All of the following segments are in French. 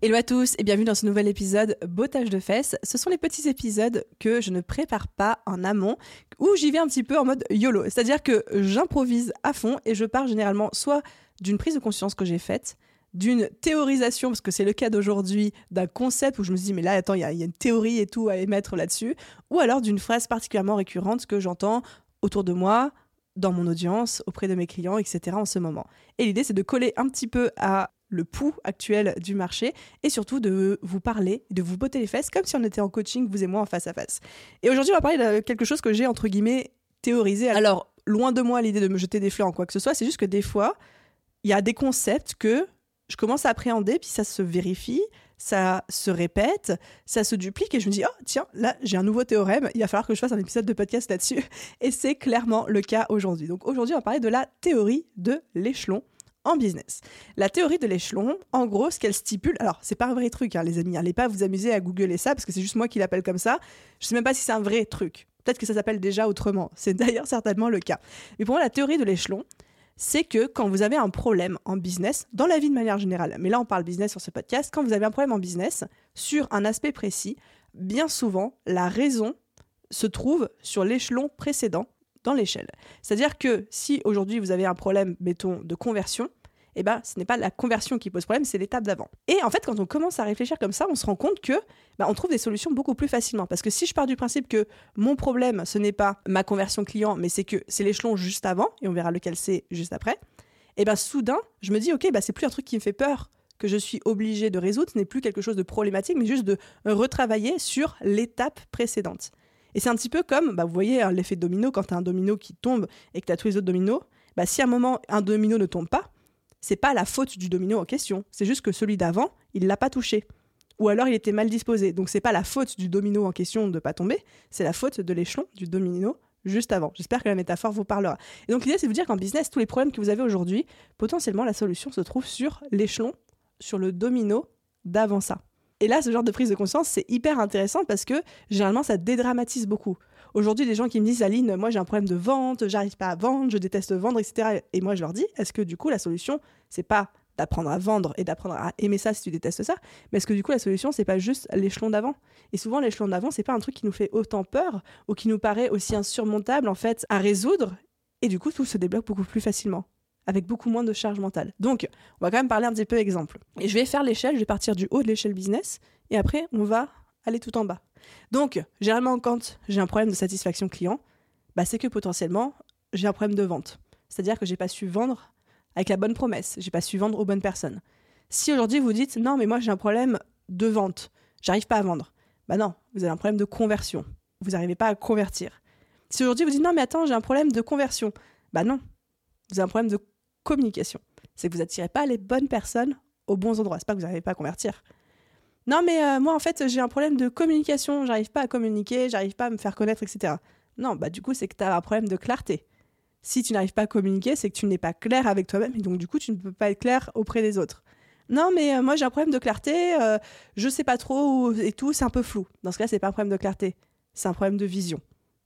Hello à tous et bienvenue dans ce nouvel épisode Bottage de fesses. Ce sont les petits épisodes que je ne prépare pas en amont, où j'y vais un petit peu en mode YOLO. C'est-à-dire que j'improvise à fond et je pars généralement soit d'une prise de conscience que j'ai faite, d'une théorisation, parce que c'est le cas d'aujourd'hui, d'un concept où je me dis, mais là, attends, il y, a une théorie et tout à émettre là-dessus, ou alors d'une phrase particulièrement récurrente que j'entends autour de moi, dans mon audience, auprès de mes clients, etc. en ce moment. Et l'idée, c'est de coller un petit peu à le pouls actuel du marché et surtout de vous parler, de vous botter les fesses comme si on était en coaching, vous et moi, en face à face. Et aujourd'hui, on va parler de quelque chose que j'ai, entre guillemets, théorisé. Alors, loin de moi l'idée de me jeter des fleurs en quoi que ce soit, c'est juste que des fois, il y a des concepts que je commence à appréhender, puis ça se vérifie, ça se répète, ça se duplique, et je me dis, oh tiens, là, j'ai un nouveau théorème, il va falloir que je fasse un épisode de podcast là-dessus. Et c'est clairement le cas aujourd'hui. Donc aujourd'hui, on va parler de la théorie de l'échelon en business. La théorie de l'échelon, en gros, ce qu'elle stipule, alors c'est pas un vrai truc, hein, les amis, n'allez pas vous amuser à googler ça parce que c'est juste moi qui l'appelle comme ça. Je sais même pas si c'est un vrai truc. Peut-être que ça s'appelle déjà autrement. C'est d'ailleurs certainement le cas. Mais pour moi, la théorie de l'échelon, c'est que quand vous avez un problème en business, dans la vie de manière générale, mais là on parle business sur ce podcast, quand vous avez un problème en business sur un aspect précis, bien souvent, la raison se trouve sur l'échelon précédent dans l'échelle. C'est-à-dire que si aujourd'hui vous avez un problème, mettons, de conversion, eh ben, ce n'est pas la conversion qui pose problème, c'est l'étape d'avant. Et en fait, quand on commence à réfléchir comme ça, on se rend compte que bah, on trouve des solutions beaucoup plus facilement. Parce que si je pars du principe que mon problème, ce n'est pas ma conversion client, mais c'est que c'est l'échelon juste avant, et on verra lequel c'est juste après, et eh ben soudain, je me dis, ok, bah, c'est plus un truc qui me fait peur que je suis obligé de résoudre, ce n'est plus quelque chose de problématique, mais juste de retravailler sur l'étape précédente. Et c'est un petit peu comme, bah, vous voyez, hein, l'effet domino, quand tu as un domino qui tombe et que tu as tous les autres dominos, bah, si à un moment un domino ne tombe pas, c'est pas la faute du domino en question, c'est juste que celui d'avant, il l'a pas touché. Ou alors il était mal disposé. Donc c'est pas la faute du domino en question de pas tomber, c'est la faute de l'échelon du domino juste avant. J'espère que la métaphore vous parlera. Et donc l'idée c'est de vous dire qu'en business, tous les problèmes que vous avez aujourd'hui, potentiellement la solution se trouve sur l'échelon, sur le domino d'avant ça. Et là, ce genre de prise de conscience, c'est hyper intéressant parce que généralement, ça dédramatise beaucoup. Aujourd'hui, des gens qui me disent Aline, moi j'ai un problème de vente, j'arrive pas à vendre, je déteste vendre, etc. Et moi je leur dis est-ce que du coup la solution, c'est pas d'apprendre à vendre et d'apprendre à aimer ça si tu détestes ça, mais est-ce que du coup la solution c'est pas juste l'échelon d'avant? Et souvent l'échelon d'avant c'est pas un truc qui nous fait autant peur ou qui nous paraît aussi insurmontable en fait à résoudre et du coup tout se débloque beaucoup plus facilement avec beaucoup moins de charge mentale. Donc, on va quand même parler un petit peu exemple. Et je vais faire l'échelle, je vais partir du haut de l'échelle business et après on va aller tout en bas. Donc, généralement, quand j'ai un problème de satisfaction client, bah, c'est que potentiellement, j'ai un problème de vente. C'est-à-dire que j'ai pas su vendre avec la bonne promesse, j'ai pas su vendre aux bonnes personnes. Si aujourd'hui vous dites non, mais moi j'ai un problème de vente, j'arrive pas à vendre, bah non, vous avez un problème de conversion, vous n'arrivez pas à convertir. Si aujourd'hui vous dites non, mais attends, j'ai un problème de conversion, bah non, vous avez un problème de communication. C'est que vous attirez pas les bonnes personnes aux bons endroits. C'est pas que vous n'arrivez pas à convertir, non, mais euh, moi, en fait, j'ai un problème de communication. J'arrive pas à communiquer, j'arrive pas à me faire connaître, etc. Non, bah, du coup, c'est que tu as un problème de clarté. Si tu n'arrives pas à communiquer, c'est que tu n'es pas clair avec toi-même et donc, du coup, tu ne peux pas être clair auprès des autres. Non, mais euh, moi, j'ai un problème de clarté, euh, je sais pas trop et tout, c'est un peu flou. Dans ce cas, c'est pas un problème de clarté, c'est un problème de vision.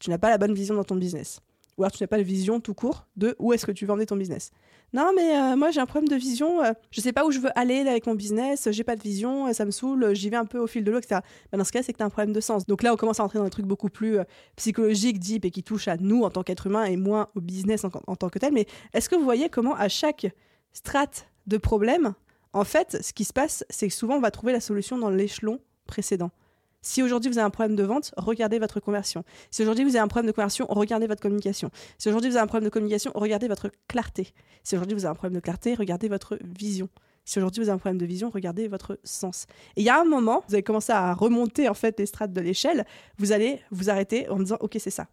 Tu n'as pas la bonne vision dans ton business. Ou alors tu n'as pas de vision tout court de où est-ce que tu veux emmener ton business. Non, mais euh, moi j'ai un problème de vision, Je euh, je sais pas où je veux aller avec mon business, j'ai pas de vision, euh, ça me saoule, j'y vais un peu au fil de l'eau, etc. Bah, dans ce cas, c'est que tu as un problème de sens. Donc là, on commence à entrer dans un truc beaucoup plus psychologique, deep et qui touche à nous en tant qu'être humain et moins au business en, en tant que tel. Mais est-ce que vous voyez comment à chaque strate de problème, en fait, ce qui se passe, c'est que souvent on va trouver la solution dans l'échelon précédent? Si aujourd'hui vous avez un problème de vente, regardez votre conversion. Si aujourd'hui vous avez un problème de conversion, regardez votre communication. Si aujourd'hui vous avez un problème de communication, regardez votre clarté. Si aujourd'hui vous avez un problème de clarté, regardez votre vision. Si aujourd'hui vous avez un problème de vision, regardez votre sens. Et il y a un moment, vous allez commencer à remonter en fait les strates de l'échelle, vous allez vous arrêter en disant OK, c'est ça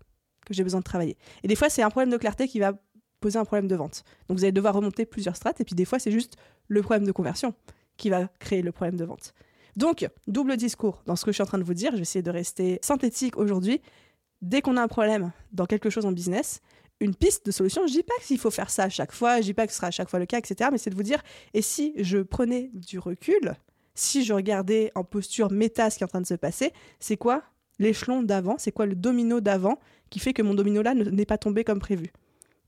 que j'ai besoin de travailler. Et des fois, c'est un problème de clarté qui va poser un problème de vente. Donc vous allez devoir remonter plusieurs strates et puis des fois, c'est juste le problème de conversion qui va créer le problème de vente. Donc, double discours dans ce que je suis en train de vous dire. Je vais essayer de rester synthétique aujourd'hui. Dès qu'on a un problème dans quelque chose en business, une piste de solution, je dis pas qu'il faut faire ça à chaque fois, je dis pas que ce sera à chaque fois le cas, etc. Mais c'est de vous dire, et si je prenais du recul, si je regardais en posture méta ce qui est en train de se passer, c'est quoi l'échelon d'avant, c'est quoi le domino d'avant qui fait que mon domino là n'est pas tombé comme prévu?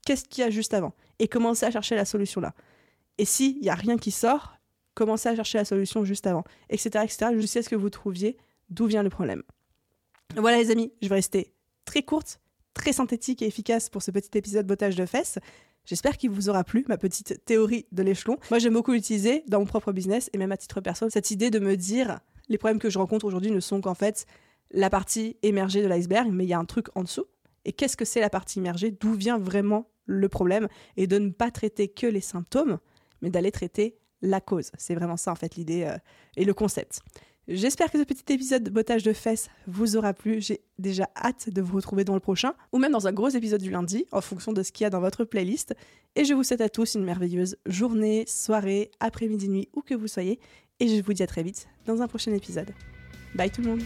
Qu'est-ce qu'il y a juste avant? Et commencer à chercher la solution là. Et s'il n'y a rien qui sort, commencez à chercher la solution juste avant, etc., etc., jusqu'à ce que vous trouviez d'où vient le problème. Voilà les amis, je vais rester très courte, très synthétique et efficace pour ce petit épisode bottage de fesses. J'espère qu'il vous aura plu, ma petite théorie de l'échelon. Moi, j'aime beaucoup l'utiliser dans mon propre business et même à titre perso, cette idée de me dire les problèmes que je rencontre aujourd'hui ne sont qu'en fait la partie émergée de l'iceberg, mais il y a un truc en dessous. Et qu'est-ce que c'est la partie immergée D'où vient vraiment le problème? Et de ne pas traiter que les symptômes, mais d'aller traiter la cause. C'est vraiment ça en fait l'idée euh, et le concept. J'espère que ce petit épisode de bottage de fesses vous aura plu. J'ai déjà hâte de vous retrouver dans le prochain, ou même dans un gros épisode du lundi, en fonction de ce qu'il y a dans votre playlist. Et je vous souhaite à tous une merveilleuse journée, soirée, après-midi, nuit, où que vous soyez. Et je vous dis à très vite dans un prochain épisode. Bye tout le monde